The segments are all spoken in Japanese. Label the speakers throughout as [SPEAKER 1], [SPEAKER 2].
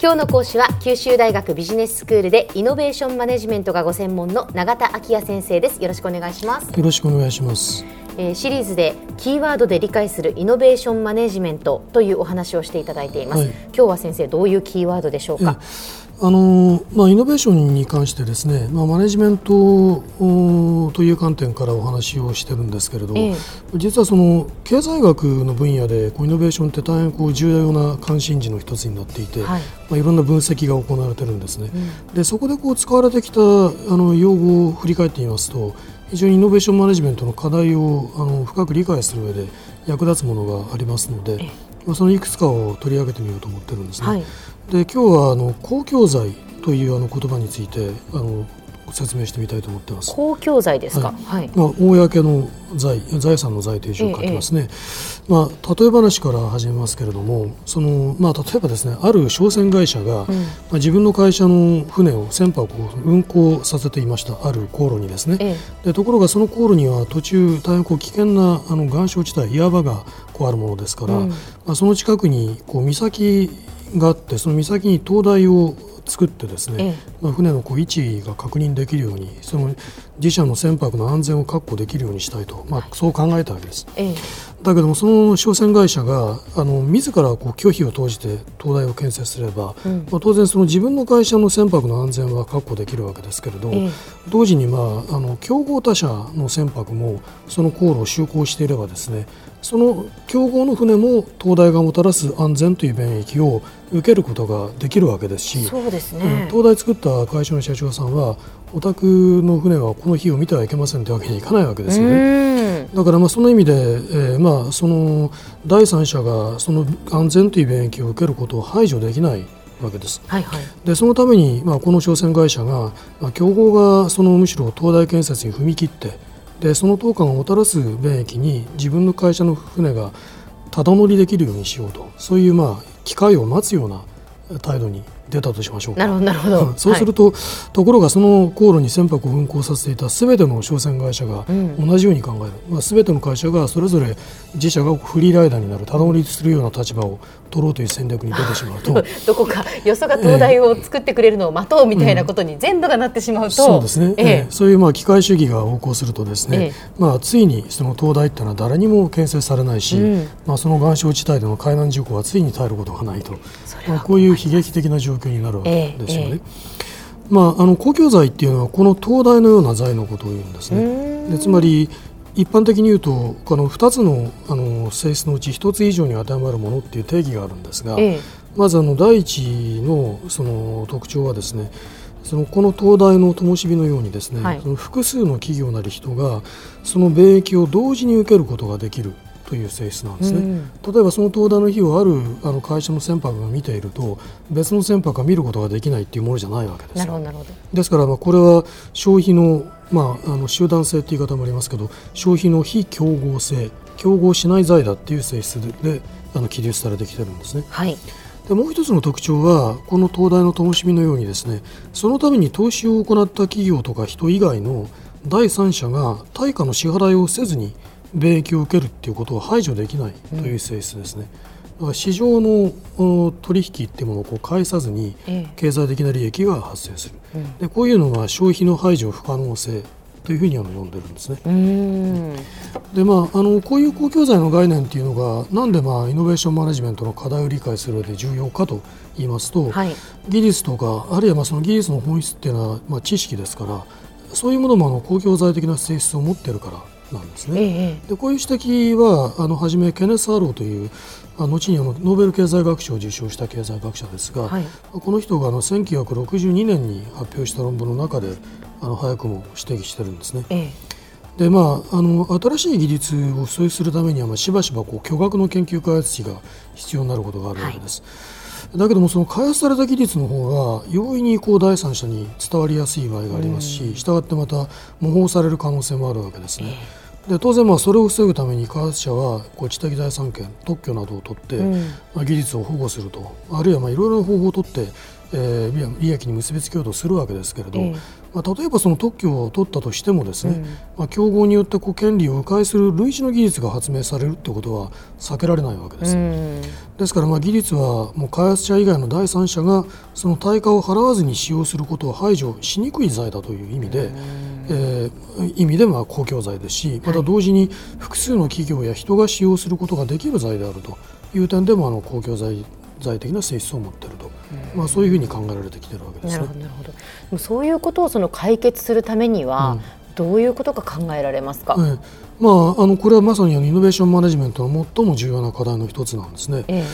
[SPEAKER 1] 今日の講師は九州大学ビジネススクールでイノベーションマネジメントがご専門の永田晃也先生です。よろしくお願いします。
[SPEAKER 2] よろしくお願いします。
[SPEAKER 1] えー、シリーズでキーワードで理解するイノベーションマネジメントというお話をしていただいています、はい、今日は先生どういうキーワードでしょうか？
[SPEAKER 2] あのまあ、イノベーションに関してですね、まあ、マネジメントという観点からお話をしてるんですけれど、ええ、実はその経済学の分野でこうイノベーションって大変こう重要な関心事の一つになっていて、はい。まあ、いろんな分析が行われてるんですね、うん、でそこでこう使われてきたあの用語を振り返ってみますと非常にイノベーションマネジメントの課題をあの深く理解する上で役立つものがありますので、え。まあ、そのいくつかを取り上げてみようと思ってるんですね。はいで今日はあの公共財というあの言葉についてあの説明してみたいと思ってます。
[SPEAKER 1] 公共財ですか？はい。
[SPEAKER 2] まあ公の財財産の財という字を書きますね。ええ、まあ例え話から始めますけれども、そのまあ例えばですね、ある商船会社が、うん、まあ自分の会社の船を船舶を運航させていました。ある航路にですね。え、でところがその航路には途中大変こう危険なあの岩礁地帯岩場がこうあるものですから、うん、まあその近くにこう岬があってその岬に灯台を作ってですね、船のこう位置が確認できるようにその自社の船舶の安全を確保できるようにしたいと、まあ、そう考えたわけです。え、だけどもその商船会社があの自らこう拒否を投じて灯台を建設すれば、うん、まあ、当然その自分の会社の船舶の安全は確保できるわけですけれど、同時に、まあ、あの競合他社の船舶もその航路を就航していればですねその競合の船も灯台がもたらす安全という便益を受けることができるわけですし
[SPEAKER 1] そうですね、
[SPEAKER 2] 灯台作った会社の社長さんはお宅の船はこの日を見てはいけませんというわけにいかないわけですよね。だからまあその意味で、えー、まあその第三者がその安全という便益を受けることを排除できないわけです。はいはい、でそのために、まあ、この商船会社が、まあ、競合がそのむしろ東大建設に踏み切ってでその当館をもたらす便益に自分の会社の船がただ乗りできるようにしようと。そういうまあ機会を待つような態度に出たとしましょう
[SPEAKER 1] なるほどなるほど、
[SPEAKER 2] そうすると、はい、ところがその航路に船舶を運航させていたすべての商船会社が同じように考える、うん、まあ、すべての会社がそれぞれ自社がフリーライダーになるただ乗りするような立場を取ろうという戦略に出てしまうと。
[SPEAKER 1] どこかよそが東大を作ってくれるのを待とうみたいなことに全部がなってしまうと、うん、
[SPEAKER 2] そうですね、ええ。そういうまあ機械主義が横行するとですね、えまあ、ついにその東大っていうのは誰にも建設されないし、うん、まあ、その岩礁地帯での海難事故はついに耐えることがないと、まあ、こういう悲劇的な状況になるわけですよね。まあ、あの公共財っていうのはこの東大のような財のことを言うんですね。でつまり一般的に言うとこの2つのあの性質のうち1つ以上に当てはまるものっていう定義があるんですが、ええ、まずあの第一のその特徴はですねそのこの東大の灯火のようにですね、はい、その複数の企業なり人がその米益を同時に受けることができるという性質なんですね、うん、例えばその東大の日をあるあの会社の船舶が見ていると別の船舶が見ることができないというものじゃないわけですですからまあこれは消費の,、まあ、あの集団性という言い方もありますけど消費の非競合性競合しない財だっていう性質であの記述されてきてるんですね。はい。でもう一つの特徴はこの東大の灯火のようにですねそのために投資を行った企業とか人以外の第三者が対価の支払いをせずに米益を受けるということを排除できないという性質ですね。だから市場の取引っていうものをこう返さずに経済的な利益が発生する、でこういうのが消費の排除不可能性というふうに呼んでるんですね。でまあ、あのこういう公共財の概念っていうのがなんで、まあ、イノベーションマネジメントの課題を理解する上で重要かと言いますと、はい、技術とかあるいはまあその技術の本質っていうのは、まあ、知識ですからそういうものもあの公共財的な性質を持ってるからなんですね。ええ、でこういう指摘はあの初めケネス・アローというあ後にあのノーベル経済学賞を受賞した経済学者ですが、はい、この人があの1962年に発表した論文の中であの早くも指摘してるんですね。えでまあ、あの新しい技術を創出するためには、まあ、しばしばこう巨額の研究開発費が必要になることがあるわけです。はい、だけどもその開発された技術の方が容易にこう第三者に伝わりやすい場合がありますし、したがってまた模倣される可能性もあるわけですね。え。で当然まあそれを防ぐために開発者はこう知的財産権特許などを取って、うん、まあ、技術を保護すると。あるいはまあいろいろな方法を取ってえー、利益に結びつけようとするわけですけれど、えー、まあ、例えばその特許を取ったとしてもですね、うん、まあ、競合によってこう権利を迂回する類似の技術が発明されるということは避けられないわけです。うん、ですからまあ技術はもう開発者以外の第三者がその対価を払わずに使用することを排除しにくい財だという意味で、うん、えー、意味でまあ公共財ですしまた同時に複数の企業や人が使用することができる財であるという点でもあの公共財財的な性質を持っていると、まあ、そういうふうに考えられてきているわけです、ね、なるほ
[SPEAKER 1] どそういうことをその解決するためには、どういうことが考えられますか、ええ、
[SPEAKER 2] まあ、あのこれはまさにイノベーションマネジメントの最も重要な課題の一つなんですね。え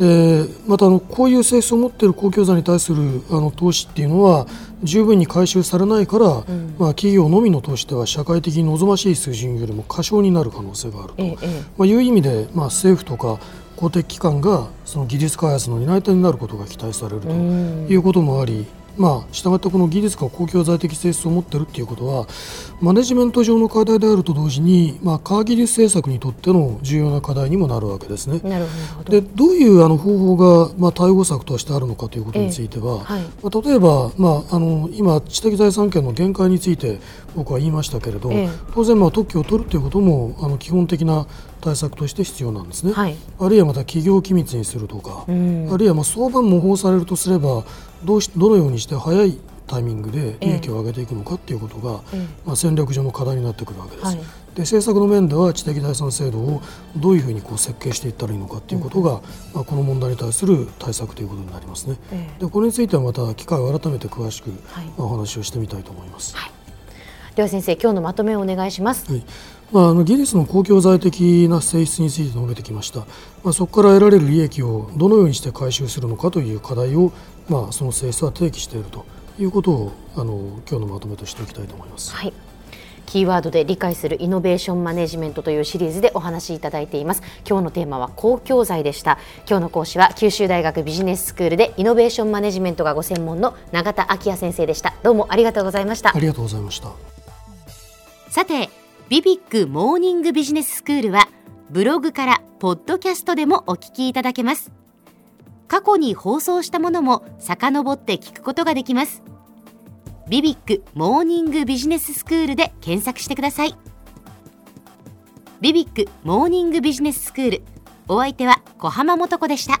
[SPEAKER 2] え、でまたあのこういう性質を持っている公共財に対するあの投資っていうのは十分に回収されないから、うん、まあ、企業のみの投資では社会的に望ましい水準よりも過小になる可能性があると、え。まあ、いう意味で、まあ、政府とか公的機関がその技術開発の担い手になることが期待されるということもあり、まあ、したがってこの技術が公共財的性質を持っているということはマネジメント上の課題であると同時に、まあ、科学技術政策にとっての重要な課題にもなるわけですね。ど。でどういうあの方法が、まあ、対応策としてあるのかということについては、えはい、まあ、例えば、まあ、あの今、知的財産権の限界について僕は言いましたけれど、え、当然、まあ、特許を取るということもあの基本的な対策として必要なんですね、はい、あるいはまた企業機密にするとか、うん、あるいはまあ相場模倣されるとすればどうしどのようにして早いタイミングで利益を上げていくのかということが、ええ、まあ、戦略上の課題になってくるわけです。はい、で政策の面では知的財産制度をどういうふうにこう設計していったらいいのかということが、うん、まあ、この問題に対する対策ということになりますね。え、でこれについてはまた機会を改めて詳しく、お話をしてみたいと思います。はい、
[SPEAKER 1] では先生今日のまとめをお願いします。はい。
[SPEAKER 2] まあ、あの技術の公共財的な性質について述べてきました、まあ、そこから得られる利益をどのようにして回収するのかという課題を、まあ、その性質は提起しているということをあの今日のまとめとしておきたいと思います。
[SPEAKER 1] はい。キーワードで理解するイノベーションマネジメントというシリーズでお話しいただいています。今日のテーマは公共財でした。今日の講師は九州大学ビジネススクールでイノベーションマネジメントがご専門の永田晃也先生でした。どうもありがとうございました。
[SPEAKER 2] ありがとうございました
[SPEAKER 1] さて BBIQ モーニングビジネススクールはブログからポッドキャストでもお聞きいただけます。過去に放送したものも遡って聞くことができます。ビビックモーニングビジネススクールで検索してください。ビビックモーニングビジネススクールお相手は小浜もとこでした。